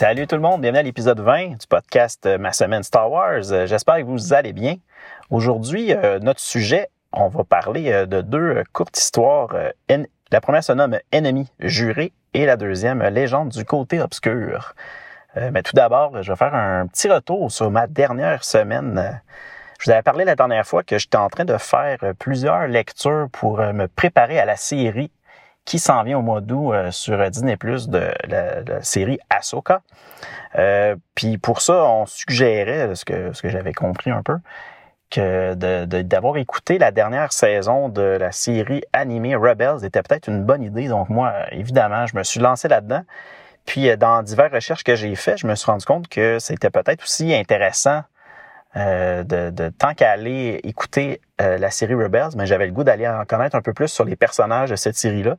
Salut tout le monde, bienvenue à l'épisode 20 du podcast euh, Ma semaine Star Wars. Euh, j'espère que vous allez bien. Aujourd'hui, euh, notre sujet, on va parler de deux courtes histoires. La première se nomme Ennemi juré et la deuxième Légende du côté obscur. Mais tout d'abord, je vais faire un petit retour sur ma dernière semaine. Je vous avais parlé la dernière fois que j'étais en train de faire plusieurs lectures pour me préparer à la série qui s'en vient au mois d'août euh, sur Disney Plus de la, série Ahsoka. Euh, puis pour ça, on suggérait, ce que, ce que j'avais compris un peu, que d'avoir écouté la dernière saison de la série animée Rebels était peut-être une bonne idée. Donc moi, évidemment, je me suis lancé là-dedans. Puis euh, dans diverses recherches que j'ai faites, je me suis rendu compte que c'était peut-être aussi intéressant euh, de, de, tant qu'à aller écouter euh, la série Rebels, mais j'avais le goût d'aller en connaître un peu plus sur les personnages de cette série-là.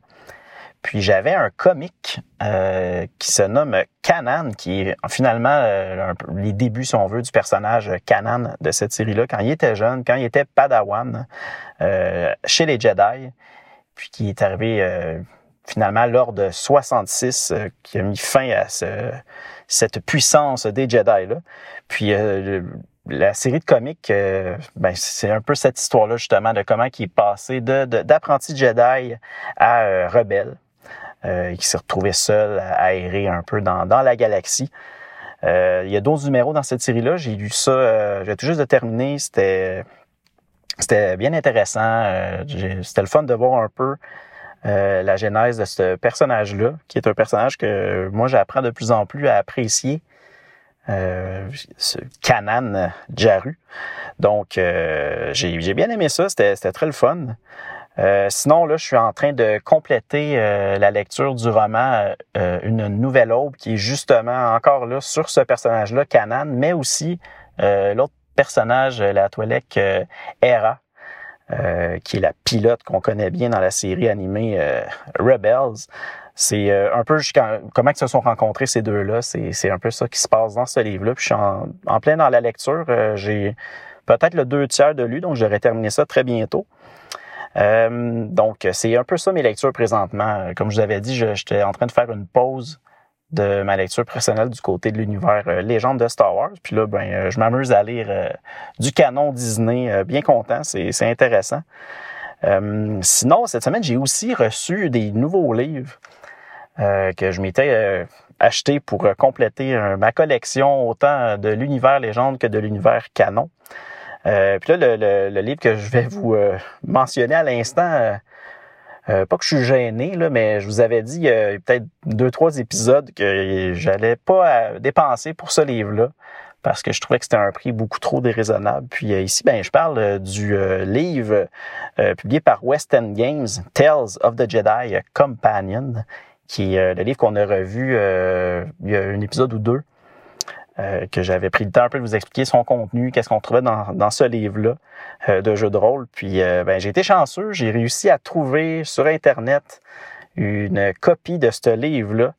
Puis j'avais un comique euh, qui se nomme Kanan, qui est finalement les débuts, si on veut, du personnage Kanan de cette série-là, quand il était jeune, quand il était Padawan chez les Jedi, puis qui est arrivé finalement lors de 66, qui a mis fin à ce, cette puissance des Jedi-là. Puis la série de comics, euh, ben, c'est un peu cette histoire-là justement de comment il est passé d'apprenti de, Jedi à euh, rebelle, euh, qui s'est retrouvé seul à errer un peu dans, la galaxie. il y a 12 numéros dans cette série-là. J'ai lu ça, j'ai tout juste de terminer. C'était c'était bien intéressant. c'était le fun de voir un peu la genèse de ce personnage-là, qui est un personnage que moi j'apprends de plus en plus à apprécier euh, Canan Jaru. Donc, euh, j'ai bien aimé ça, c'était très le fun. Euh, sinon, là, je suis en train de compléter euh, la lecture du roman Une nouvelle aube, qui est justement encore là sur ce personnage-là, Canan, mais aussi l'autre personnage, la toilette Hera, qui est la pilote qu'on connaît bien dans la série animée Rebels. C'est euh, un peu comment ils se sont rencontrés ces deux-là. C'est un peu ça qui se passe dans ce livre-là. Puis je suis en, plein dans la lecture. Euh, j'ai peut-être le deux tiers de lu, donc j'aurais terminé ça très bientôt. Euh, donc, c'est un peu ça mes lectures présentement. Comme je vous avais dit, j'étais en train de faire une pause de ma lecture personnelle du côté de l'univers légende de Star Wars. Puis là, ben, je m'amuse à lire du canon Disney, bien content, c'est intéressant. sinon, cette semaine, j'ai aussi reçu des nouveaux livres. Euh, que je m'étais euh, acheté pour euh, compléter ma collection autant de l'univers légende que de l'univers canon. puis là, le, livre que je vais vous mentionner à l'instant, pas que je suis gêné, là, mais je vous avais dit il y a peut-être deux, trois épisodes que j'allais pas dépenser pour ce livre-là parce que je trouvais que c'était un prix beaucoup trop déraisonnable. Puis ici, ben, je parle du livre publié par West End Games, Tales of the Jedi Companion, qui est euh, le livre qu'on a revu euh, il y a un épisode ou deux, euh, que j'avais pris le temps un peu de vous expliquer son contenu, qu'est-ce qu'on trouvait dans, dans ce livre-là de jeu de rôle. Puis ben, j'ai été chanceux, j'ai réussi à trouver sur Internet une copie de ce livre-là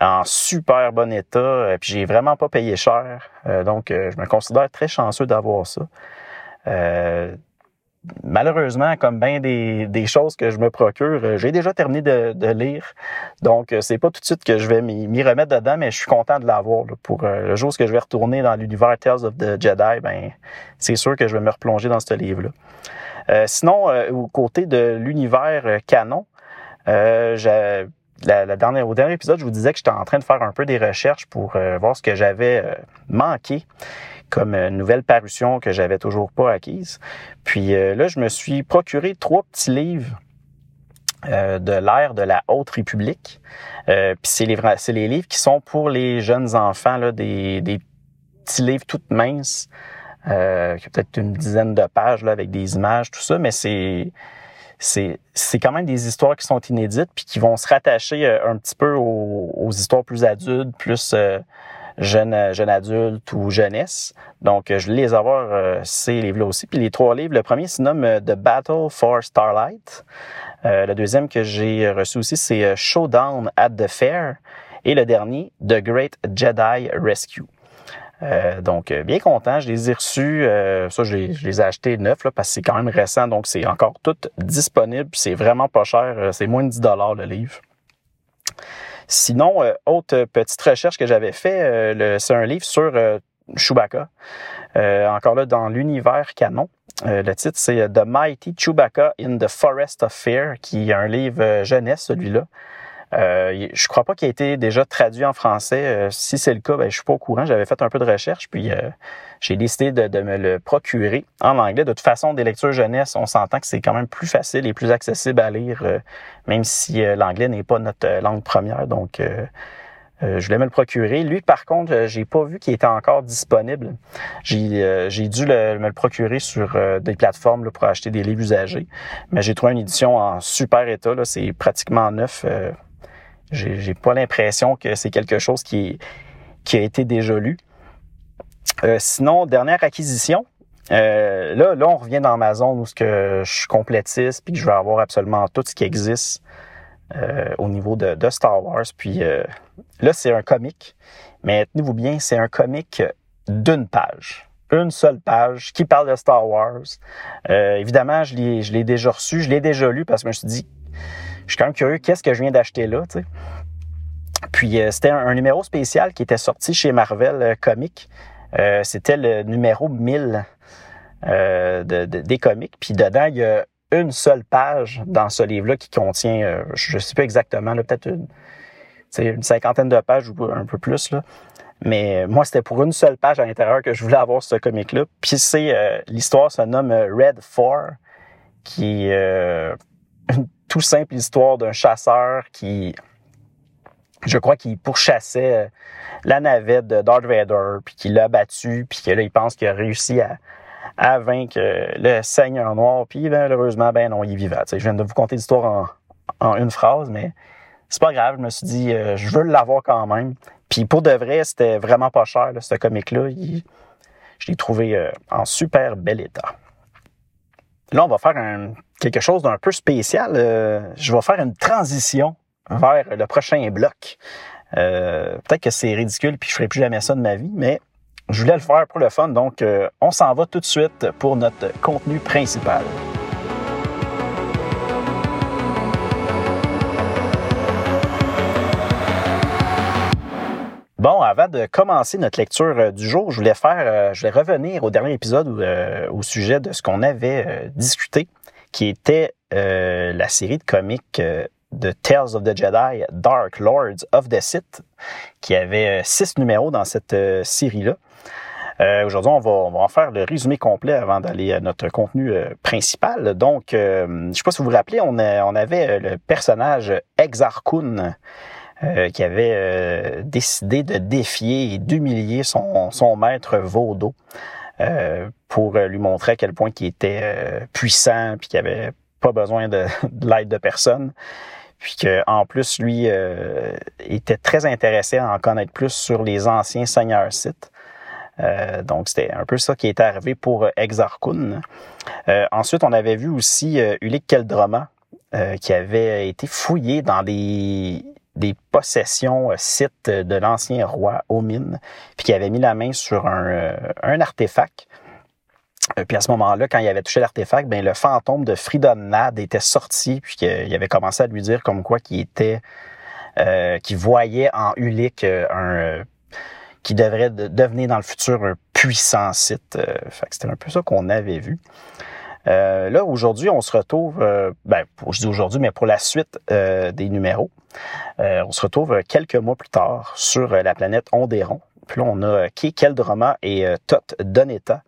en super bon état, puis j'ai vraiment pas payé cher. donc, je me considère très chanceux d'avoir ça malheureusement, comme bien des, des, choses que je me procure, euh, j'ai déjà terminé de, de lire. Donc, euh, c'est pas tout de suite que je vais m'y remettre dedans, mais je suis content de l'avoir. Pour euh, le jour où je vais retourner dans l'univers Tales of the Jedi, ben c'est sûr que je vais me replonger dans ce livre-là. Euh, sinon, au côté de l'univers canon, la, la, dernière, au dernier épisode, je vous disais que j'étais en train de faire un peu des recherches pour voir ce que j'avais manqué comme une nouvelle parution que j'avais toujours pas acquise. Puis euh, là, je me suis procuré trois petits livres euh, de l'ère de la Haute République. Euh, puis c'est les, c'est les livres qui sont pour les jeunes enfants, là, des, des petits livres toutes minces, euh, peut-être une dizaine de pages là, avec des images, tout ça, mais c'est c'est quand même des histoires qui sont inédites puis qui vont se rattacher un petit peu aux, histoires plus adultes, plus jeune, jeune adulte ou jeunesse. Donc, je voulais les avoir, ces livres-là aussi. Puis les trois livres, le premier se nomme The Battle for Starlight. le deuxième que j'ai reçu aussi, c'est Showdown at the Fair. Et le dernier, The Great Jedi Rescue. Euh, donc, euh, bien content. Je les ai reçus. Euh, ça, je les, ai achetés neufs là, parce que c'est quand même récent. Donc, c'est encore tout disponible. C'est vraiment pas cher. C'est moins de 10 le livre. Sinon, autre petite recherche que j'avais fait, c'est un livre sur Chewbacca. encore là, dans l'univers canon. le titre, c'est The Mighty Chewbacca in the Forest of Fear, qui est un livre jeunesse, celui-là. Euh, je crois pas qu'il ait été déjà traduit en français. Euh, si c'est le cas, ben, je suis pas au courant. J'avais fait un peu de recherche, puis euh, j'ai décidé de, me le procurer en anglais. De toute façon, des lectures jeunesse, on s'entend que c'est quand même plus facile et plus accessible à lire, euh, même si l'anglais n'est pas notre langue première. Donc, je voulais me le procurer. Lui, par contre, j'ai pas vu qu'il était encore disponible. J'ai dû me le procurer sur des plateformes pour acheter des livres usagés. Mais j'ai trouvé une édition en super état. C'est pratiquement neuf. J'ai pas l'impression que c'est quelque chose qui, a été déjà lu. Euh, sinon, dernière acquisition. Euh, là, là, on revient dans ma zone où que je suis complétiste puis que je veux avoir absolument tout ce qui existe euh, au niveau de, de, Star Wars. Puis là, c'est un comic, mais tenez-vous bien, c'est un comic d'une page une seule page qui parle de Star Wars. évidemment, je l'ai déjà reçu, je l'ai déjà lu parce que je me suis dit, je suis quand même curieux, qu'est-ce que je viens d'acheter là, tu sais? Puis euh, c'était un, numéro spécial qui était sorti chez Marvel euh, Comics. Euh, c'était le numéro 1000 des comics. Puis dedans, il y a une seule page dans ce livre-là qui contient, je ne sais pas exactement, peut-être une, une, cinquantaine de pages ou un peu plus. Là. Mais moi, c'était pour une seule page à l'intérieur que je voulais avoir ce comic-là. Puis c'est l'histoire se nomme Red 4, qui tout simple histoire d'un chasseur qui, je crois qu'il pourchassait euh, la navette de Darth Vader, puis qu'il l'a battu, puis que là, il pense qu'il a réussi à, vaincre euh, le Seigneur Noir, puis malheureusement, ben non, il est vivant. je viens de vous conter l'histoire en, en une phrase, mais c'est pas grave. Je me suis dit, euh, je veux l'avoir quand même. Puis pour de vrai, c'était vraiment pas cher, ce comic-là. Je l'ai trouvé en super bel état. Là, on va faire quelque chose d'un peu spécial. Euh, je vais faire une transition vers le prochain bloc. Euh, peut-être que c'est ridicule puis je ferai plus jamais ça de ma vie, mais je voulais le faire pour le fun. Donc, euh, on s'en va tout de suite pour notre contenu principal. Bon, avant de commencer notre lecture euh, du jour, je voulais faire, euh, je voulais revenir au dernier épisode euh, au sujet de ce qu'on avait discuté, qui était la série de comics de Tales of the Jedi, Dark Lords of the Sith, qui avait six numéros dans cette série-là. Aujourd'hui, on va, en faire le résumé complet avant d'aller à notre contenu principal. Donc, je ne sais pas si vous vous rappelez, on, on avait le personnage Exar Kun, euh, qui avait euh, décidé de défier et d'humilier son, maître Vaudo euh, pour lui montrer à quel point il était puissant puis qu'il avait pas besoin de, l'aide de personne. Puis qu'en plus, lui était très intéressé à en connaître plus sur les anciens seigneurs Sith. donc, c'était un peu ça qui est arrivé pour Exarchun. ensuite, on avait vu aussi Ulik Keldroma, qui avait été fouillé dans des des possessions euh, sites de l'ancien roi Omin, puis qui avait mis la main sur un, euh, un artefact. Euh, puis à ce moment-là, quand il avait touché l'artefact, ben le fantôme de Fridon Nad était sorti, puis qu'il avait commencé à lui dire comme quoi qu'il était, euh, qu'il voyait en Ulik un qui devrait devenir dans le futur un puissant site. fait c'était un peu ça qu'on avait vu. Euh, là, aujourd'hui, on se retrouve, euh, ben, je dis aujourd'hui, mais pour la suite euh, des numéros, on se retrouve quelques mois plus tard sur la planète Ondéron. Puis là, on a Kay Keldroma et Tot Doneta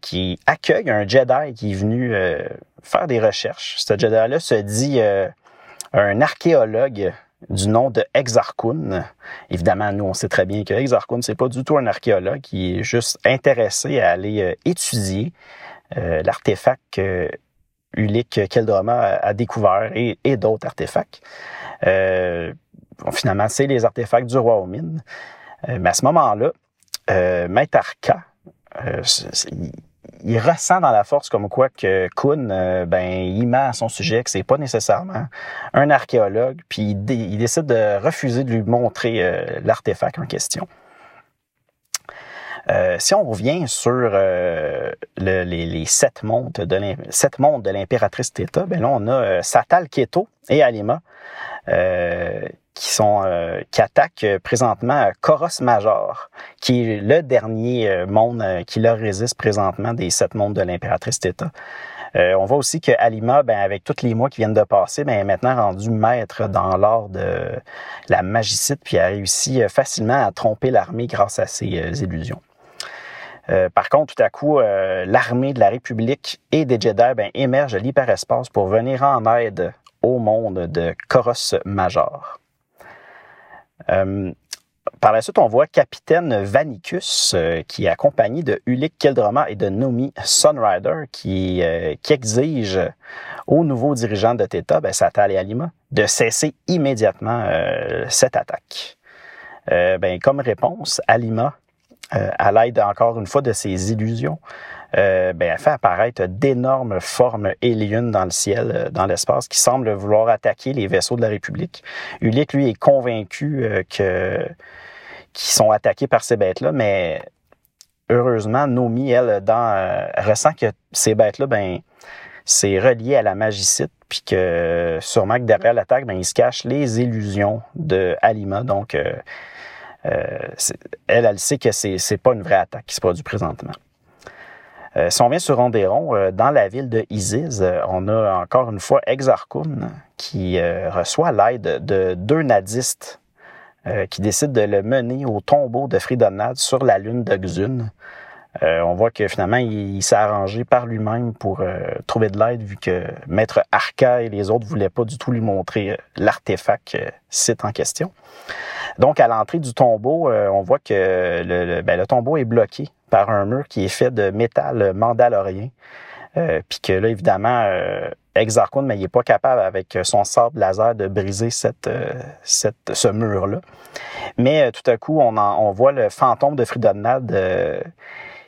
qui accueillent un Jedi qui est venu faire des recherches. Ce Jedi-là se dit un archéologue du nom de Exarchun. Évidemment, nous, on sait très bien que Exarchun, c'est pas du tout un archéologue qui est juste intéressé à aller étudier euh, l'artefact que Ulik Keldroma a, découvert et, d'autres artefacts. finalement, c'est les artefacts du roi aux mines. mais à ce moment-là, Maître Arca, il ressent dans la force comme quoi que Kuhn, euh, ben, il ment à son sujet, que c'est pas nécessairement un archéologue, puis il, décide de refuser de lui montrer euh, l'artefact en question. Euh, si on revient sur les, sept mondes de l'impératrice Theta, ben là on a Satal Keto et Alima qui sont euh, qui attaquent euh, présentement Koros Major, qui est le dernier euh, monde qui leur résiste présentement des sept mondes de l'impératrice Theta. on voit aussi que Alima, ben, avec tous les mois qui viennent de passer, ben, est maintenant rendu maître dans l'art de la magicite, puis a réussi facilement à tromper l'armée grâce à ses illusions. Par contre, tout à coup, l'armée de la République et des Jedi ben, émergent de l'hyperespace pour venir en aide au monde de Koros Major. Euh, par la suite, on voit Capitaine Vanicus, euh, qui est accompagné de Ulik Keldrama et de Nomi Sunrider, qui, euh, qui exige aux nouveaux dirigeants de Theta, ben, Satal et Alima, de cesser immédiatement cette attaque. ben, comme réponse, Alima, à l'aide encore une fois de ses illusions, euh, ben, elle fait apparaître d'énormes formes éliennes dans le ciel, euh, dans l'espace, qui semblent vouloir attaquer les vaisseaux de la République. Ulick, lui, est convaincu euh, que qu'ils sont attaqués par ces bêtes-là, mais heureusement, Nomi, elle, dans, ressent que ces bêtes-là, ben, c'est relié à la magicite, puis que sûrement que derrière l'attaque, ben, il se cache les illusions de Alima. Donc, elle, elle sait que c'est, c'est pas une vraie attaque qui se produit présentement. Euh, si on vient sur Ronderon, euh, dans la ville de Isis, euh, on a encore une fois Exarchun qui reçoit l'aide de deux nadistes qui décident de le mener au tombeau de Fridonad sur la lune de. On voit que finalement, il, s'est arrangé par lui-même pour trouver de l'aide, vu que Maître Arca et les autres voulaient pas du tout lui montrer l'artefact site en question. Donc, à l'entrée du tombeau, on voit que le, ben, le tombeau est bloqué par un mur qui est fait de métal mandalorien. Euh, puis que là, évidemment, euh, mais il n'est pas capable avec son sable laser de briser cette, euh, ce mur-là. Mais euh, tout à coup, on, on voit le fantôme de Fridonad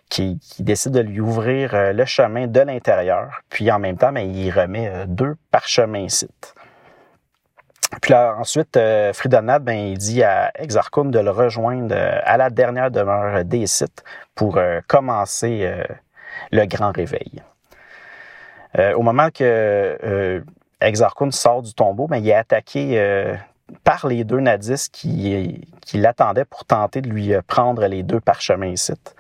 qui, décide de lui ouvrir le chemin de l'intérieur. Puis en même temps, mais il remet deux parchemins sites. Puis là, ensuite, euh, ben, il dit à Exarchum de le rejoindre euh, à la dernière demeure des sites pour euh, commencer euh, le grand réveil. au moment que Exarchum sort du tombeau, ben, il est attaqué par les deux nadis qui, qui l'attendaient pour tenter de lui prendre les deux parchemins sites.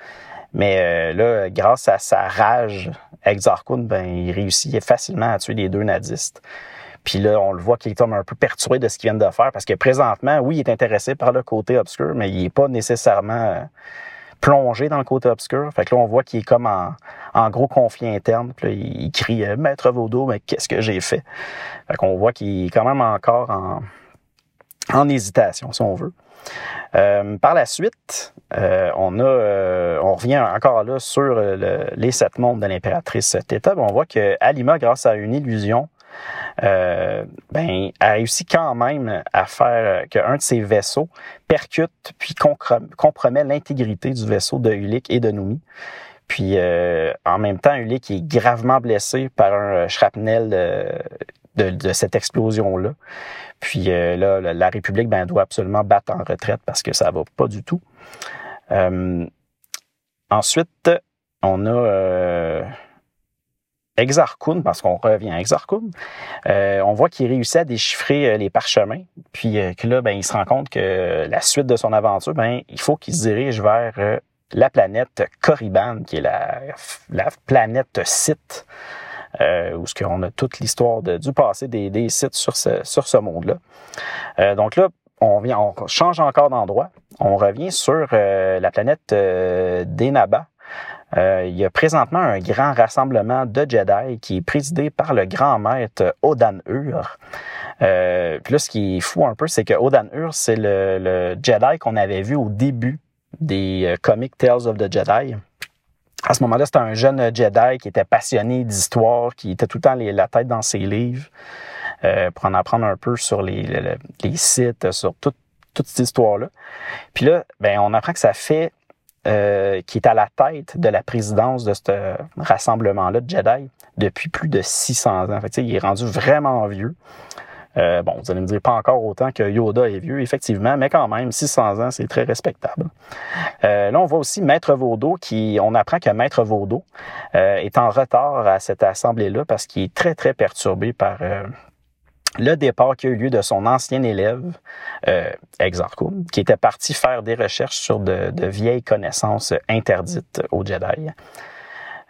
Mais là, grâce à sa rage, Exarchum, ben, il réussit facilement à tuer les deux nadistes. Puis là, on le voit qu'il est un peu perturbé de ce qu'il vient de faire parce que présentement, oui, il est intéressé par le côté obscur, mais il n'est pas nécessairement euh, plongé dans le côté obscur. Fait que là, on voit qu'il est comme en, gros conflit interne. Là, il, crie euh, Maître Vaudeau, mais qu'est-ce que j'ai fait? Fait qu'on voit qu'il est quand même encore en, en hésitation, si on veut. Euh, par la suite, on a, on revient encore là sur les sept mondes de l'impératrice Theta. On voit que Alima, grâce à une illusion, euh, ben, a réussi quand même à faire qu'un de ses vaisseaux percute puis compromet l'intégrité du vaisseau de Ulik et de Numi. Puis euh, en même temps, Ulik est gravement blessé par un shrapnel de, cette explosion-là. Puis euh, là, la République ben, doit absolument battre en retraite parce que ça va pas du tout. ensuite, on a Exarchun, parce qu'on revient à Exarchun, euh, on voit qu'il réussit à déchiffrer euh, les parchemins, puis euh, que là, ben, il se rend compte que la suite de son aventure, ben, il faut qu'il se dirige vers la planète Corriban, qui est la, la planète site, où ce qu'on a toute l'histoire du passé des, des, sites sur ce, sur ce monde-là. donc là, on, vient, on change encore d'endroit. On revient sur la planète Denaba, euh, il y a présentement un grand rassemblement de Jedi qui est présidé par le grand maître Odan Ur. Euh, puis là, ce qui est fou un peu, c'est que Odan Ur, c'est le, Jedi qu'on avait vu au début des euh, comics Tales of the Jedi. À ce moment-là, c'était un jeune Jedi qui était passionné d'histoire, qui était tout le temps la tête dans ses livres, pour en apprendre un peu sur les, les, sites, sur toute cette histoire-là. Puis là, ben, on apprend que ça fait euh, qui est à la tête de la présidence de ce rassemblement-là de Jedi depuis plus de 600 ans. Fait il est rendu vraiment vieux. Euh, bon, vous allez me dire pas encore autant que Yoda est vieux, effectivement, mais quand même, 600 ans, c'est très respectable. Euh, là, on voit aussi Maître Vaudeau qui, on apprend que Maître Vaudeau est en retard à cette assemblée-là parce qu'il est très, très perturbé par le départ qui a eu lieu de son ancien élève, euh, qui était parti faire des recherches sur de, vieilles connaissances interdites aux Jedi.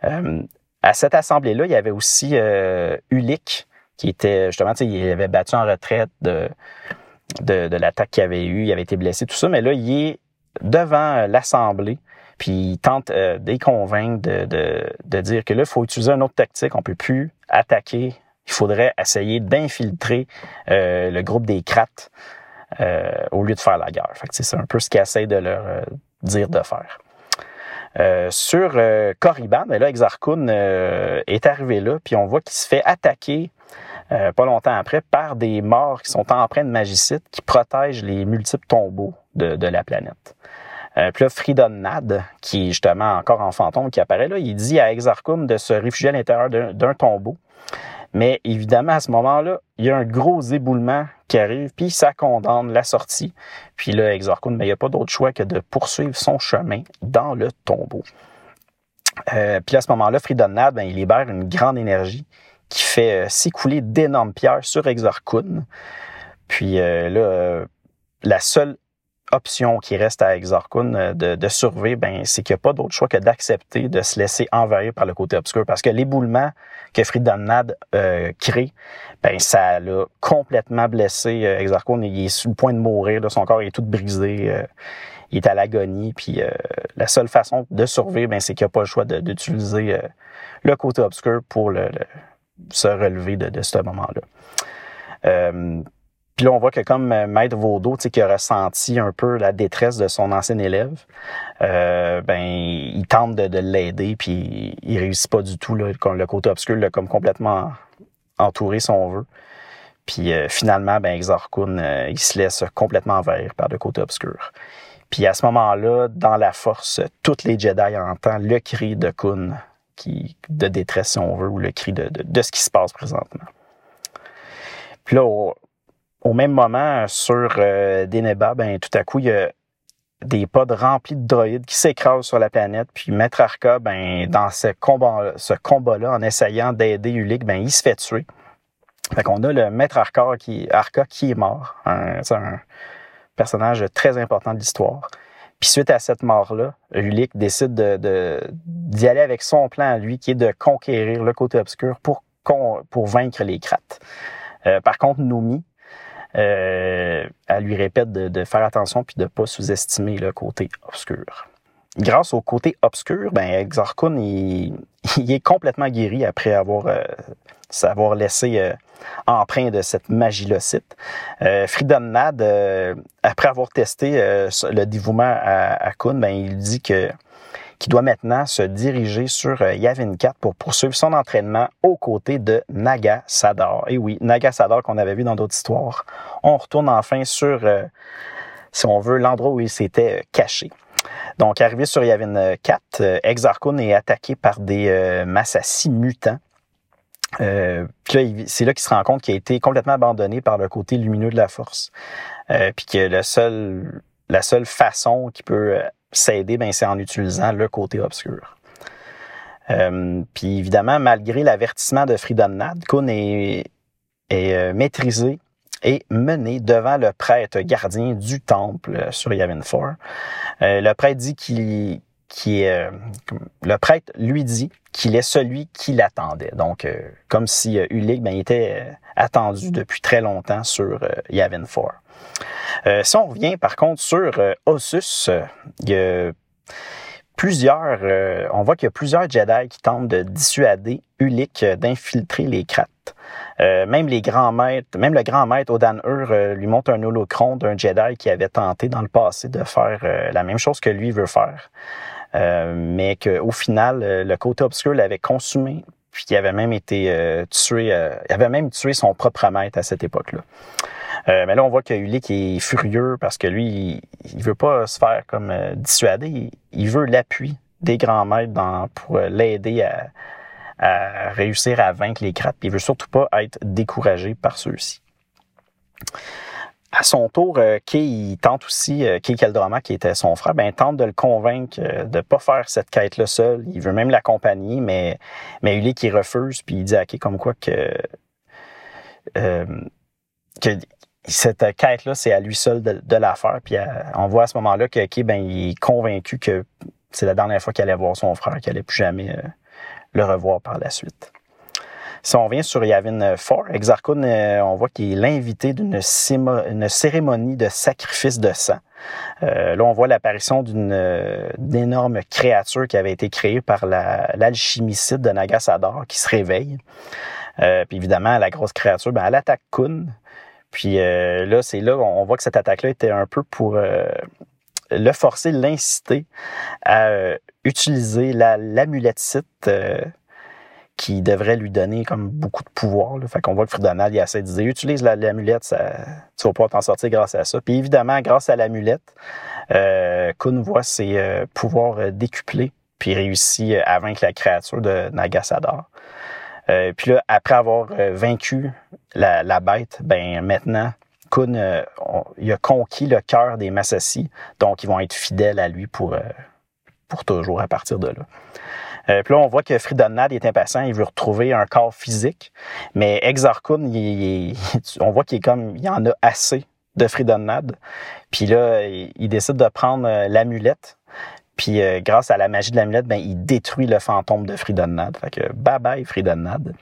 Euh, à cette assemblée-là, il y avait aussi euh, Ulick, qui était justement, il avait battu en retraite de, de, l'attaque qu'il avait eue, il avait été blessé, tout ça, mais là, il est devant l'assemblée, puis il tente euh, de convaincre de, de, de, dire que là, il faut utiliser une autre tactique, on peut plus attaquer il faudrait essayer d'infiltrer euh, le groupe des crates euh, au lieu de faire la guerre. c'est un peu ce qu'ils essayent de leur euh, dire de faire. sur Corriban, mais là, Exarchun est arrivé là, puis on voit qu'il se fait attaquer pas longtemps après par des morts qui sont empreints de magicite qui protègent les multiples tombeaux de, la planète. puis là, Fridon Nad, qui est justement encore en fantôme, qui apparaît là, il dit à Exarchum de se réfugier à l'intérieur d'un tombeau. Mais évidemment, à ce moment-là, il y a un gros éboulement qui arrive, puis ça condamne la sortie. Puis là, Exarchon, mais il n'y a pas d'autre choix que de poursuivre son chemin dans le tombeau. Euh, puis à ce moment-là, Fridonad, ben, il libère une grande énergie qui fait euh, s'écouler d'énormes pierres sur Exarchun. Puis euh, là, la seule option qui reste à Exarchun euh, de, de survivre, ben, c'est qu'il n'y a pas d'autre choix que d'accepter de se laisser envahir par le côté obscur. Parce que l'éboulement que Fridonad euh, crée, ben, ça l'a complètement blessé euh, Exarchun. Il est sur le point de mourir. Là, son corps est tout brisé. Euh, il est à l'agonie. Puis la seule façon de survivre, ben, c'est qu'il n'y a pas le choix d'utiliser le côté obscur pour le, se relever de, ce moment-là. Puis là, on voit que comme euh, Maître sais, qui a ressenti un peu la détresse de son ancien élève, euh, ben, il tente de, l'aider, puis il réussit pas du tout, le côté obscur l'a comme complètement entouré, si on. Puis euh, finalement, ben, Exarchun, il se laisse complètement envahir par le côté obscur. Puis à ce moment-là, dans la force, toutes les Jedi entendent le cri de Kun, de détresse, si on veut, ou le cri de, ce qui se passe présentement. Puis là, au même moment, sur euh, Deneba, ben, tout à coup, il y a des pods remplis de droïdes qui s'écrasent sur la planète. Puis Maître Arca, ben, dans ce combat, ce combat-là, en essayant d'aider Ulick, ben, il se fait tuer. Fait qu'on a le Maître Arca qui est mort. C'est un personnage très important de l'histoire. Puis suite à cette mort-là, Ulick décide de, d'y aller avec son plan à lui, qui est de conquérir le côté obscur pour, pour vaincre les crates. Euh, par contre, Noumi, euh, elle lui répète de, faire attention puis de pas sous-estimer le côté obscur. Grâce au côté obscur, ben Exarchun il, est complètement guéri après avoir euh, s'avoir laissé euh, empreint de cette magie-là Euh, Nad, euh, après avoir testé le dévouement à, à ben, il dit que qui doit maintenant se diriger sur euh, Yavin 4 pour poursuivre son entraînement aux côtés de Naga Sadar. Et oui, Naga Sadar qu'on avait vu dans d'autres histoires. On retourne enfin sur, euh, si on veut, l'endroit où il s'était euh, caché. Donc, arrivé sur Yavin 4, Exarchon est attaqué par des Massassi mutants. Euh, c'est là qu'il se rend compte qu'il a été complètement abandonné par le côté lumineux de la force. puis que le seul, la seule façon qui peut s'aider, ben, c'est en utilisant le côté obscur. Euh, puis évidemment, malgré l'avertissement de Nad, Kun est, est euh, maîtrisé et mené devant le prêtre gardien du temple sur Yavin 4. Euh, le prêtre dit qu'il qui est le prêtre lui dit qu'il est celui qui l'attendait. Donc comme si Ulig ben, était attendu depuis très longtemps sur Yavin 4. Euh, si on revient par contre sur euh, Ossus, euh, il y a plusieurs, on voit qu'il y a plusieurs Jedi qui tentent de dissuader Ulick d'infiltrer les crates. même les grands maîtres, même le grand maître Odan Ur lui montre un holocron d'un Jedi qui avait tenté dans le passé de faire la même chose que lui veut faire. Mais qu'au final, le côté obscur l'avait consumé, puis qu'il avait même été tué, il avait même tué son propre maître à cette époque-là. mais là, on voit que Ulick est furieux parce que lui, il, veut pas se faire comme dissuader, il, veut l'appui des grands maîtres dans, pour l'aider à, à réussir à vaincre les crates. Puis il veut surtout pas être découragé par ceux-ci. À son tour, euh, Kay, il tente aussi, euh, Kay Keldroma, qui était son frère, ben, tente de le convaincre euh, de pas faire cette quête-là seul. Il veut même l'accompagner, mais, mais Uli qui refuse, puis il dit à Kay comme quoi que, que cette quête-là, c'est à lui seul de, la faire. Puis on voit à ce moment-là que Kay, ben, il est convaincu que c'est la dernière fois qu'il allait voir son frère, qu'il allait plus jamais le revoir par la suite. Si on revient sur Yavin 4, Exarchun, euh, on voit qu'il est l'invité d'une cérémonie de sacrifice de sang. Euh, là, on voit l'apparition d'une euh, énorme créature qui avait été créée par l'alchimicide de Nagasador qui se réveille. puis évidemment, la grosse créature, ben, elle attaque Kun. Puis là, c'est là on voit que cette attaque-là était un peu pour le forcer, l'inciter à utiliser site qui devrait lui donner comme beaucoup de pouvoir. Là. Fait qu'on voit que Fridonald, il essaie de dire, utilise l'amulette, ça, tu vas pouvoir t'en sortir grâce à ça. Puis évidemment, grâce à l'amulette, euh, Kun voit ses euh, pouvoirs euh, décuplés, puis réussit euh, à vaincre la créature de Nagasador. Euh, puis là, après avoir vaincu la, la, bête, ben maintenant, Kun, il a conquis le cœur des Massassi, donc ils vont être fidèles à lui pour, pour toujours à partir de là. Euh, puis là, on voit que Fridonad est impatient, il veut retrouver un corps physique, mais Exarchun, on voit qu'il est comme, il y en a assez de Fridonad. Puis là, il, décide de prendre euh, l'amulette. Puis euh, grâce à la magie de l'amulette, ben, il détruit le fantôme de Fridonad. Fait que bye bye Fridonad.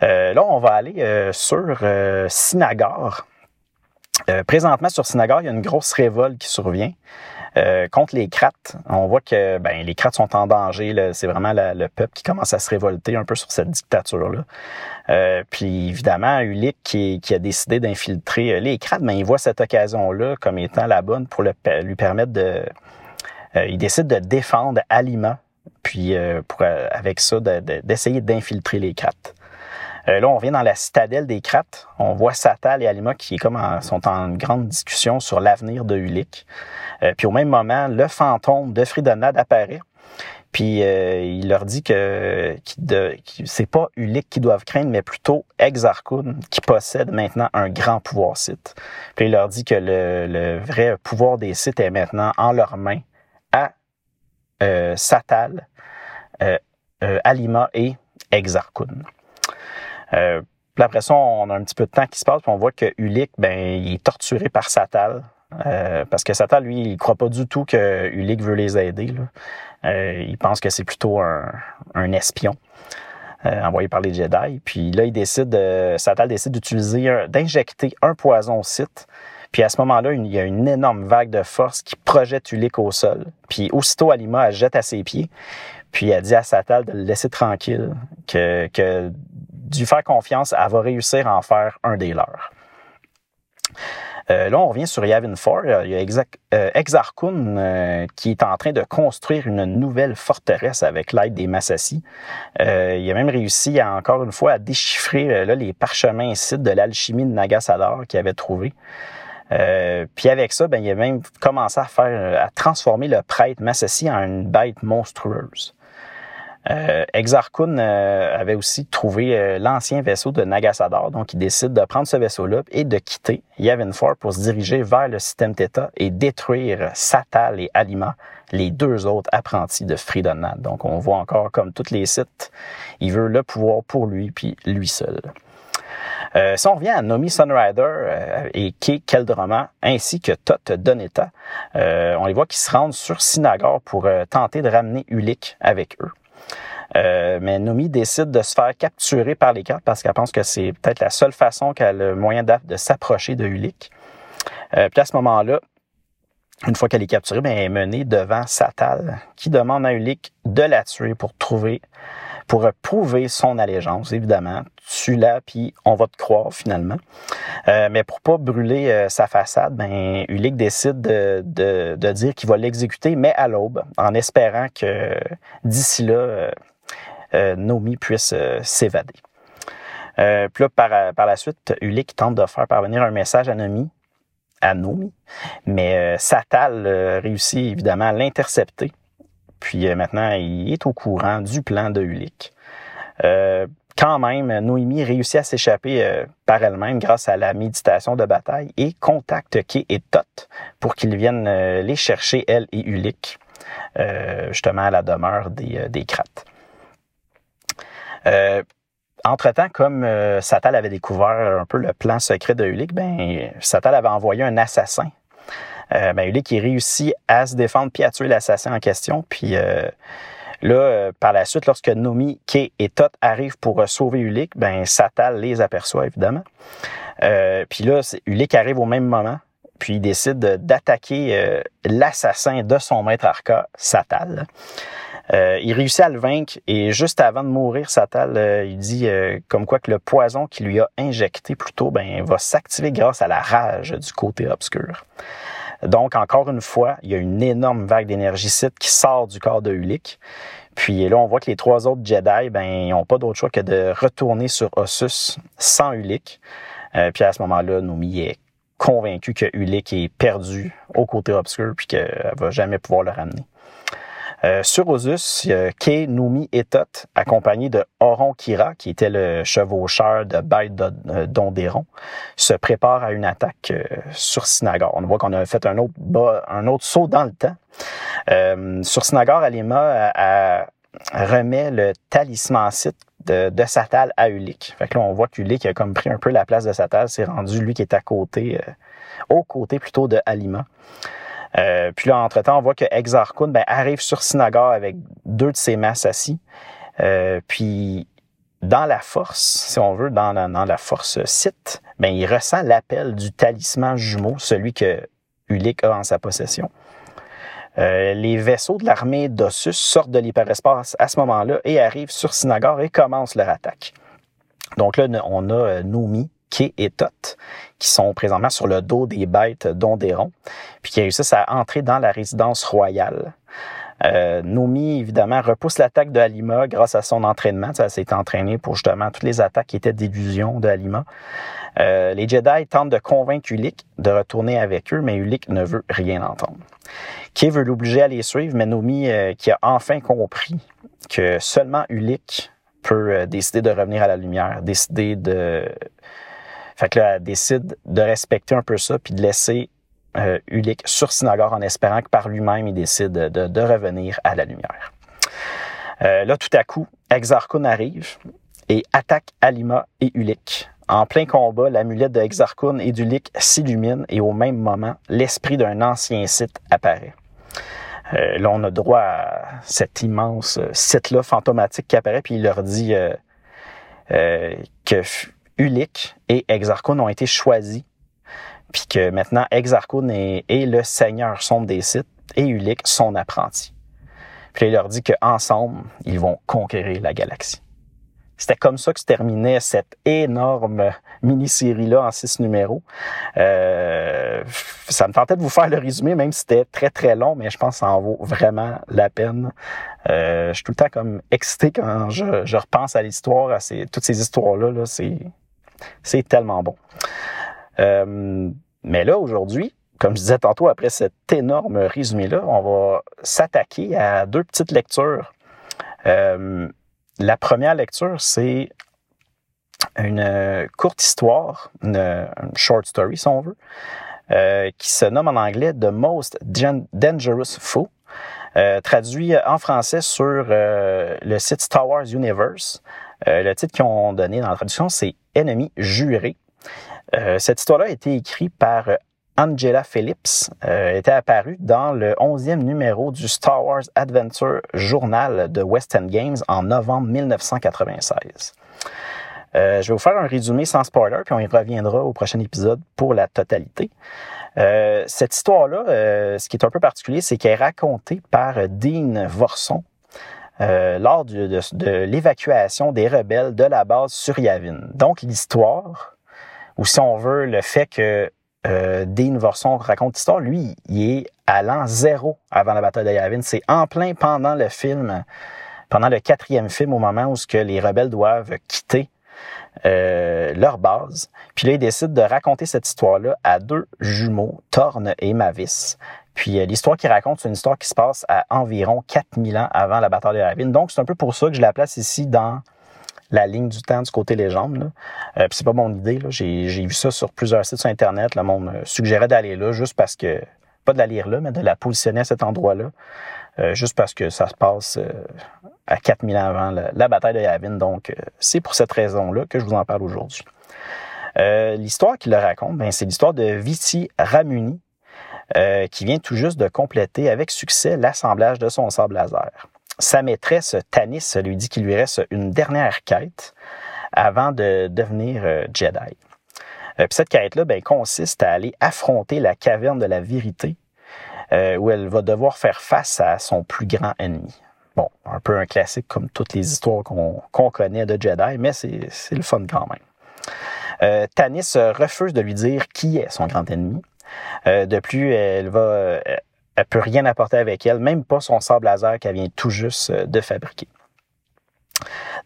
là, on va aller sur Sinagar. présentement, sur Sinagar, il y a une grosse révolte qui survient. Euh, contre les crates, on voit que ben, les crates sont en danger. C'est vraiment le peuple qui commence à se révolter un peu sur cette dictature-là. Euh, puis évidemment, Ulick qui, a décidé d'infiltrer euh, les crates, ben, il voit cette occasion-là comme étant la bonne pour lui permettre de... il décide de défendre Alima, puis avec ça, d'essayer d'infiltrer les crates. Là, on vient dans la citadelle des Crates. On voit Satal et Alima qui sont en grande discussion sur l'avenir de Ulick. Euh, puis au même moment, le fantôme de Fridonad apparaît. Puis euh, il leur dit que, que, c'est pas Ulick qui doivent craindre, mais plutôt Exarchun qui possède maintenant un grand pouvoir site. Puis il leur dit que le, vrai pouvoir des sites est maintenant en leurs mains à euh, Satal, euh, Alima et Exarchun. Puis après ça, on a un petit peu de temps qui se passe, puis on voit que Ulick, ben, il est torturé par Satal. Euh, parce que Satan, lui, il croit pas du tout que Ulick veut les aider. Euh, il pense que c'est plutôt un, espion euh, envoyé par les Jedi. Puis là, il décide, Satan décide d'utiliser, d'injecter un poison au site. Puis à ce moment-là, il y a une énorme vague de force qui projette Ulick au sol. Puis aussitôt, Alima, elle jette à ses pieds. Puis elle dit à Satal de le laisser tranquille, que, que lui faire confiance, elle va réussir à en faire un des leurs. Euh, là, on revient sur Yavin 4. Il y a euh, Exarchun euh, qui est en train de construire une nouvelle forteresse avec l'aide des Massassi. il a même réussi, encore une fois, à déchiffrer là, les parchemins sites de l'alchimie de Nagasador qu'il avait trouvé. puis avec ça, ben, il a même commencé à faire, à transformer le prêtre Massassi en une bête monstrueuse. Euh, Exarchun euh, avait aussi trouvé euh, l'ancien vaisseau de Nagasador, donc il décide de prendre ce vaisseau-là et de quitter Yavin 4 pour se diriger vers le système Theta et détruire Satal et Alima, les deux autres apprentis de Fridonad. Donc on voit encore comme tous les sites, il veut le pouvoir pour lui puis lui seul. Euh, si on revient à Nomi Sunrider euh, et Kay Keldroma, ainsi que Tot Doneta, euh, on les voit qui se rendent sur Sinagar pour tenter de ramener Ulik avec eux. Euh, mais Nomi décide de se faire capturer par les cartes parce qu'elle pense que c'est peut-être la seule façon qu'elle a le moyen de s'approcher de Ulik. Euh, puis à ce moment-là, une fois qu'elle est capturée, ben, elle est menée devant Satal, qui demande à Ulik de la tuer pour trouver pour prouver son allégeance, évidemment. Tu l'as, puis on va te croire finalement. Euh, mais pour pas brûler euh, sa façade, ben, Ulick décide de, de, de dire qu'il va l'exécuter, mais à l'aube, en espérant que d'ici là, euh, Nomi puisse s'évader. puis là, par, par la suite, Ulick tente de faire parvenir un message à Nomi, à Nomi, mais Satal réussit évidemment à l'intercepter puis euh, maintenant, il est au courant du plan de Ulick. Euh, quand même, Noémie réussit à s'échapper euh, par elle-même grâce à la méditation de bataille et contacte Kay et Tot pour qu'ils viennent les chercher, elle et Ulick, justement à la demeure des, des Krates. Entre-temps, comme Satal avait découvert un peu le plan secret de Ulick, ben, Satal avait envoyé un assassin euh, ben, Ulick il réussit à se défendre puis à tuer l'assassin en question. Puis euh, là, euh, par la suite, lorsque Nomi, Kay et Tot arrivent pour sauver Ulick, ben Satal les aperçoit évidemment. puis là, Ulick arrive au même moment. Puis il décide d'attaquer l'assassin de son maître Arca, Satal. Il réussit à le vaincre et juste avant de mourir, Satal, il dit comme quoi que le poison qu'il lui a injecté plus tôt ben, va s'activer grâce à la rage du côté obscur. Donc, encore une fois, il y a une énorme vague d'énergie qui sort du corps de Ulick. Puis là, on voit que les trois autres Jedi, ben, ils n'ont pas d'autre choix que de retourner sur Ossus sans Ulick. Euh, puis à ce moment-là, Nomi est convaincu que Ulick est perdu au côté obscur puis qu'elle va jamais pouvoir le ramener. Euh, sur Osus, il y a Kay, Numi et Tot, accompagnés de Oron Kira, qui était le chevaucheur de Baïd d'Ondéron, se préparent à une attaque euh, sur Sinagar. On voit qu'on a fait un autre, saut dans le temps. Euh, sur Sinagar, Alima remet le talisman site de, de, Satal à Ulik. Fait que là, on voit qu'Ulik a comme pris un peu la place de Satal, c'est rendu lui qui est à côté, au côté plutôt de Alima. Euh, puis là, entre-temps, on voit que Exarchun ben, arrive sur Sinagar avec deux de ses masses assis. Euh, puis dans la force, si on veut, dans la, force site, ben, il ressent l'appel du talisman jumeau, celui que Ulick a en sa possession. Euh, les vaisseaux de l'armée d'Ossus sortent de l'hyperespace à ce moment-là et arrivent sur Sinagar et commencent leur attaque. Donc là, on a Nomi, Kay et Tot, qui sont présentement sur le dos des bêtes d'Ondéron, puis qui réussissent à entrer dans la résidence royale. Euh, évidemment, repousse l'attaque de Halima grâce à son entraînement. Ça s'est entraîné pour justement toutes les attaques qui étaient d'illusion de Halima. Euh, les Jedi tentent de convaincre Ulick de retourner avec eux, mais Ulick ne veut rien entendre. Kay veut l'obliger à les suivre, mais Nomi, euh, qui a enfin compris que seulement Ulick peut euh, décider de revenir à la lumière, décider de fait que là, elle décide de respecter un peu ça, puis de laisser euh, Ulick sur Sinagar en espérant que par lui-même, il décide de, revenir à la lumière. Euh, là, tout à coup, Exarchun arrive et attaque Alima et Ulick. En plein combat, l'amulette de Exarchun et d'Ulick s'illumine et au même moment, l'esprit d'un ancien site apparaît. Euh, là, on a droit à cet immense site-là fantomatique qui apparaît, puis il leur dit que Ulick et Exarchon ont été choisis, puis que maintenant Exarchon est, le seigneur sombre des sites et Ulick son apprenti. Puis il leur dit qu'ensemble, ils vont conquérir la galaxie. C'était comme ça que se terminait cette énorme mini-série-là en six numéros. Euh, ça me tentait de vous faire le résumé, même si c'était très très long, mais je pense que ça en vaut vraiment la peine. Euh, je suis tout le temps comme excité quand je, repense à l'histoire, à ces, toutes ces histoires-là. -là, c'est c'est tellement bon. Euh, mais là, aujourd'hui, comme je disais tantôt, après cet énorme résumé-là, on va s'attaquer à deux petites lectures. Euh, la première lecture, c'est une courte histoire, une, short story si on veut, euh, qui se nomme en anglais The Most Dangerous Foe, traduit en français sur le site Star Wars Universe. Le titre qu'ils ont donné dans la traduction, c'est ennemi juré. Euh, cette histoire-là a été écrite par euh, Angela Phillips, euh, était apparue dans le 11e numéro du Star Wars Adventure Journal de West End Games en novembre 1996. je vais vous faire un résumé sans spoiler, puis on y reviendra au prochain épisode pour la totalité. cette histoire-là, ce qui est un peu particulier, c'est qu'elle est racontée par Dean Vorson, lors de, de l'évacuation des rebelles de la base sur Yavin. Donc l'histoire, ou si on veut, le fait que euh, Dean Vorson raconte l'histoire, lui, il est à l'an zéro avant la bataille de Yavin. C'est en plein pendant le film, pendant le quatrième film, au moment où ce que les rebelles doivent quitter euh, leur base. Puis là, il décide de raconter cette histoire-là à deux jumeaux, Thorne et Mavis. Puis euh, l'histoire qu'il raconte, c'est une histoire qui se passe à environ 4000 ans avant la bataille de Yavin. Donc, c'est un peu pour ça que je la place ici dans la ligne du temps du côté légende. Euh, c'est pas mon idée. J'ai, vu ça sur plusieurs sites sur Internet. Le monde suggérait d'aller là juste parce que, pas de la lire là, mais de la positionner à cet endroit-là. Euh, juste parce que ça se passe euh, à 4000 ans avant la, bataille de Yavin. Donc, euh, c'est pour cette raison-là que je vous en parle aujourd'hui. l'histoire qu'il raconte, ben, c'est l'histoire de Viti Ramuni, qui vient tout juste de compléter avec succès l'assemblage de son sable laser. Sa maîtresse, Tanis, lui dit qu'il lui reste une dernière quête avant de devenir euh, Jedi. Euh, puis cette quête-là ben, consiste à aller affronter la caverne de la vérité, euh, où elle va devoir faire face à son plus grand ennemi. Bon, un peu un classique comme toutes les histoires qu'on connaît de Jedi, mais c'est le fun quand même. Tanis refuse de lui dire qui est son grand ennemi. de plus, elle va, elle peut rien apporter avec elle, même pas son sable laser qu'elle vient tout juste euh, de fabriquer.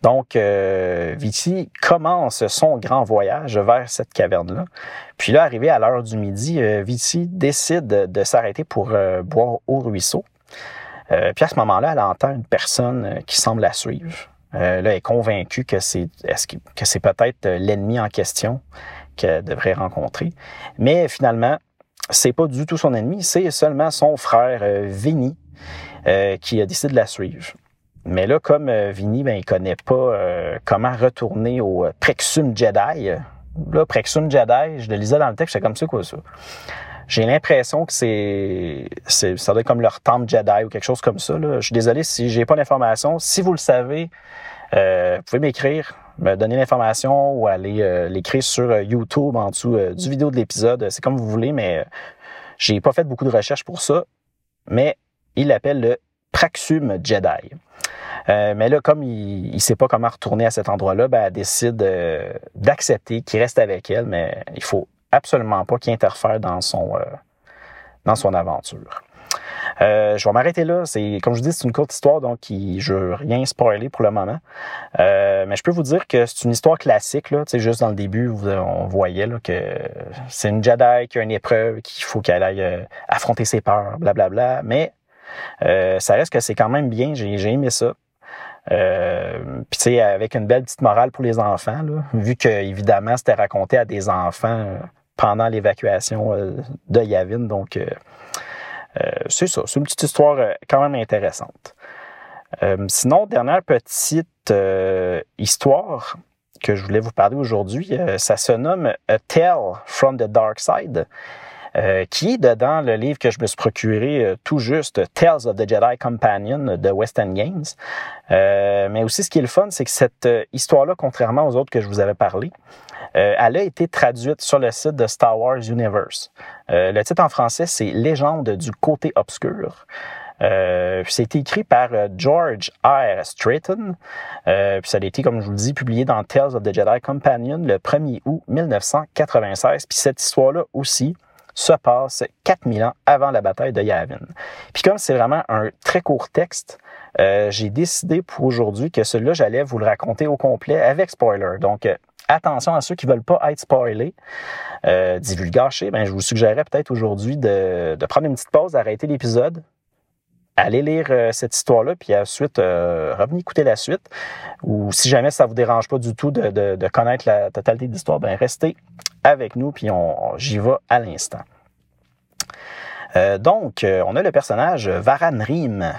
Donc, euh, commence son grand voyage vers cette caverne-là. Puis là, arrivé à l'heure du midi, euh, décide de s'arrêter pour boire au ruisseau. puis à ce moment-là, elle entend une personne qui semble la suivre. là, elle est convaincue que c'est que c'est peut-être l'ennemi en question qu'elle devrait rencontrer. Mais finalement, c'est pas du tout son ennemi, c'est seulement son frère euh, Vinny euh, qui a décidé de la suivre. Mais là, comme euh, Vinny, ben, il connaît pas euh, comment retourner au Prexum Jedi. Là, Prexum Jedi, je le lisais dans le texte, c'est comme ça quoi ça. J'ai l'impression que c'est, c'est, ça doit être comme leur temple Jedi ou quelque chose comme ça. Là. Je suis désolé si j'ai pas l'information. Si vous le savez, vous pouvez m'écrire me donner l'information ou aller euh, l'écrire sur euh, YouTube en dessous euh, du vidéo de l'épisode. C'est comme vous voulez, mais j'ai pas fait beaucoup de recherches pour ça. Mais il l'appelle le Praxum Jedi. Mais là, comme il ne sait pas comment retourner à cet endroit-là, ben, elle décide d'accepter qu'il reste avec elle, mais il faut absolument pas qu'il interfère dans son, dans son aventure. Euh, je vais m'arrêter là. C'est, comme je dis, c'est une courte histoire, donc je veux rien spoiler pour le moment. Euh, mais je peux vous dire que c'est une histoire classique. Là, juste dans le début, on voyait là, que c'est une Jedi qui a une épreuve, qu'il faut qu'elle aille euh, affronter ses peurs, blablabla. Bla, bla. Mais ça reste que c'est quand même bien. J'ai aimé ça. Euh, puis tu sais, avec une belle petite morale pour les enfants, là, vu que évidemment c'était raconté à des enfants pendant l'évacuation de Yavin, donc euh, c'est ça, c'est une petite histoire euh, quand même intéressante. Euh, sinon, dernière petite histoire que je voulais vous parler aujourd'hui, ça se nomme A Tale from the Dark Side. Qui est dedans le livre que je me suis procuré tout juste, Tales of the Jedi Companion de West End Games. mais aussi, ce qui est le fun, c'est que cette histoire-là, contrairement aux autres que je vous avais parlé, euh, elle a été traduite sur le site de Star Wars Universe. Euh, le titre en français, c'est Légende du côté obscur. Euh, c'est écrit par euh, George R. Stratton. Euh, puis ça a été, comme je vous le dis, publié dans Tales of the Jedi Companion le 1er août 1996. Puis cette histoire-là aussi se passe 4000 ans avant la bataille de Yavin. Puis comme c'est vraiment un très court texte, euh, j'ai décidé pour aujourd'hui que celui-là, j'allais vous le raconter au complet avec spoiler. Donc, attention à ceux qui veulent pas être spoilés, euh, divulgachés, ben, je vous suggérerais peut-être aujourd'hui de, de, prendre une petite pause, d'arrêter l'épisode, aller lire euh, cette histoire-là, puis ensuite euh, revenir écouter la suite. Ou si jamais ça vous dérange pas du tout de, connaître la totalité de l'histoire, ben restez avec nous, puis on, j'y vais à l'instant. Euh, donc, euh, on a le personnage Varan Rim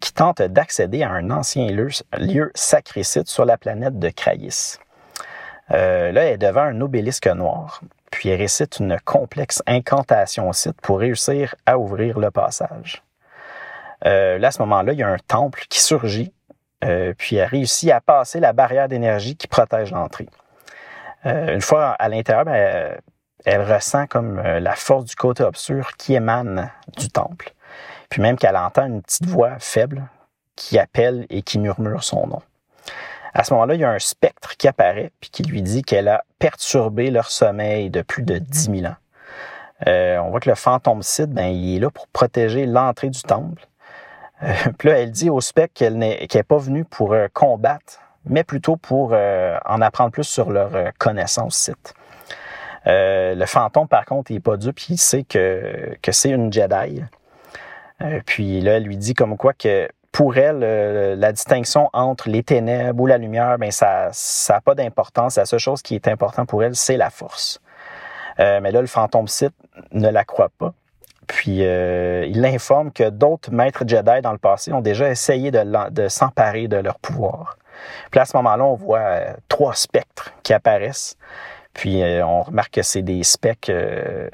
qui tente d'accéder à un ancien lieu, sacré site sur la planète de Kraïs. Là, elle est devant un obélisque noir, puis elle récite une complexe incantation au site pour réussir à ouvrir le passage. Euh, là, à ce moment-là, il y a un temple qui surgit, euh, puis elle réussit à passer la barrière d'énergie qui protège l'entrée. une fois à l'intérieur, ben, elle, ressent comme la force du côté obscur qui émane du temple. Puis même qu'elle entend une petite voix faible qui appelle et qui murmure son nom. À ce moment-là, il y a un spectre qui apparaît puis qui lui dit qu'elle a perturbé leur sommeil de plus de 10 000 ans. Euh, on voit que le fantôme ben, il est là pour protéger l'entrée du temple. Euh, puis là, elle dit au spectre qu'elle n'est pas venue pour euh, combattre, mais plutôt pour en apprendre plus sur leur connaissance Sith. le fantôme, par contre, il n'est pas dupe, il sait que, que c'est une Jedi. puis là, elle lui dit comme quoi que pour elle, euh, la distinction entre les ténèbres ou la lumière, ben ça n'a pas d'importance. La seule chose qui est importante pour elle, c'est la force. Euh, mais là, le fantôme Sith ne la croit pas. Puis euh, il l'informe que d'autres maîtres Jedi dans le passé ont déjà essayé de, s'emparer de leur pouvoir. Puis à ce moment-là, on voit trois spectres qui apparaissent. Puis on remarque que c'est des,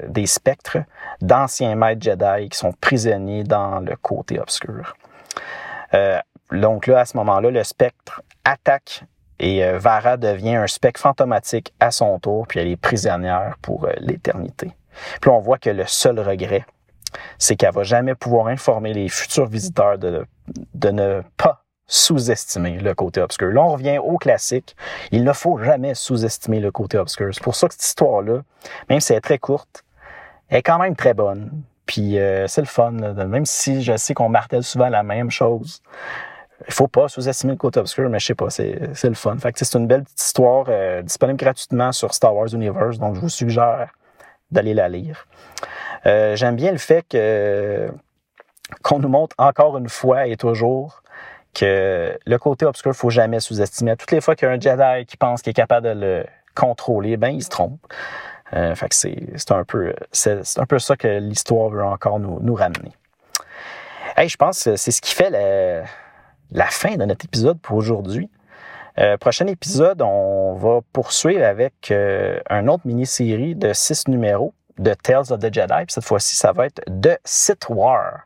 des spectres d'anciens maîtres Jedi qui sont prisonniers dans le côté obscur. Euh, donc là, à ce moment-là, le spectre attaque et euh, Vara devient un spectre fantomatique à son tour, puis elle est prisonnière pour euh, l'éternité. Puis on voit que le seul regret, c'est qu'elle va jamais pouvoir informer les futurs visiteurs de, ne pas sous-estimer le côté obscur. Là, on revient au classique. Il ne faut jamais sous-estimer le côté obscur. C'est pour ça que cette histoire-là, même si elle est très courte, est quand même très bonne. Puis euh, c'est le fun, même si je sais qu'on martèle souvent la même chose. Il faut pas sous-estimer le côté obscur, mais je sais pas, c'est, le fun. Fait c'est une belle petite histoire euh, disponible gratuitement sur Star Wars Universe, donc je vous suggère d'aller la lire. Euh, j'aime bien le fait qu'on nous montre encore une fois et toujours que le côté obscur, faut jamais sous-estimer. Toutes les fois qu'il y a un Jedi qui pense qu'il est capable de le contrôler, ben il se trompe. Euh, c'est un peu c'est un peu ça que l'histoire veut encore nous, ramener. Hey, je pense que c'est ce qui fait la, la, fin de notre épisode pour aujourd'hui. Euh, prochain épisode, on va poursuivre avec euh, un autre mini-série de six numéros de Tales of the Jedi. Puis cette fois-ci, ça va être de Sith War.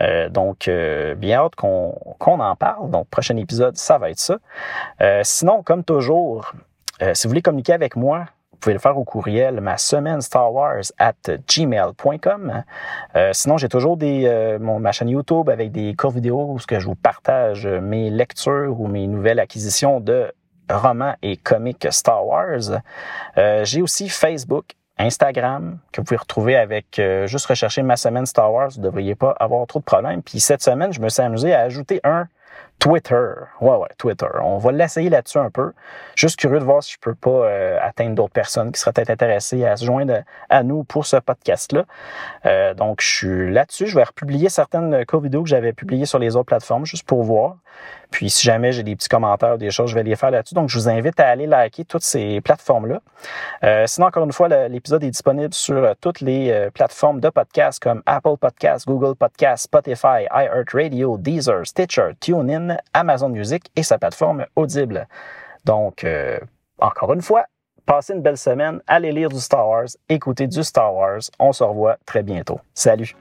Euh, donc, euh, bien hâte qu'on en parle. Donc, prochain épisode, ça va être ça. Euh, sinon, comme toujours, si vous voulez communiquer avec moi, vous pouvez le faire au courriel ma semaine Star Wars at gmail.com. Euh, sinon, j'ai toujours des, euh, mon, ma chaîne YouTube avec des courts vidéos où je vous partage mes lectures ou mes nouvelles acquisitions de romans et comics Star Wars. Euh, j'ai aussi Facebook, Instagram, que vous pouvez retrouver avec euh, juste rechercher ma semaine Star Wars. Vous ne devriez pas avoir trop de problèmes. Puis cette semaine, je me suis amusé à ajouter un Twitter. Ouais, ouais, Twitter. On va l'essayer là-dessus un peu. Juste curieux de voir si je peux pas euh, atteindre d'autres personnes qui seraient peut-être intéressées à se joindre à nous pour ce podcast-là. Euh, donc, je suis là-dessus. Je vais republier certaines co-vidéos que j'avais publiées sur les autres plateformes, juste pour voir. Puis si jamais j'ai des petits commentaires ou des choses, je vais les faire là-dessus. Donc, je vous invite à aller liker toutes ces plateformes-là. Euh, sinon, encore une fois, l'épisode est disponible sur euh, toutes les euh, plateformes de podcast comme Apple Podcasts, Google Podcasts, Spotify, iHeartRadio, Deezer, Stitcher, TuneIn, Amazon Music et sa plateforme Audible. Donc, encore une fois, passez une belle semaine, allez lire du Star Wars, écoutez du Star Wars. On se revoit très bientôt. Salut!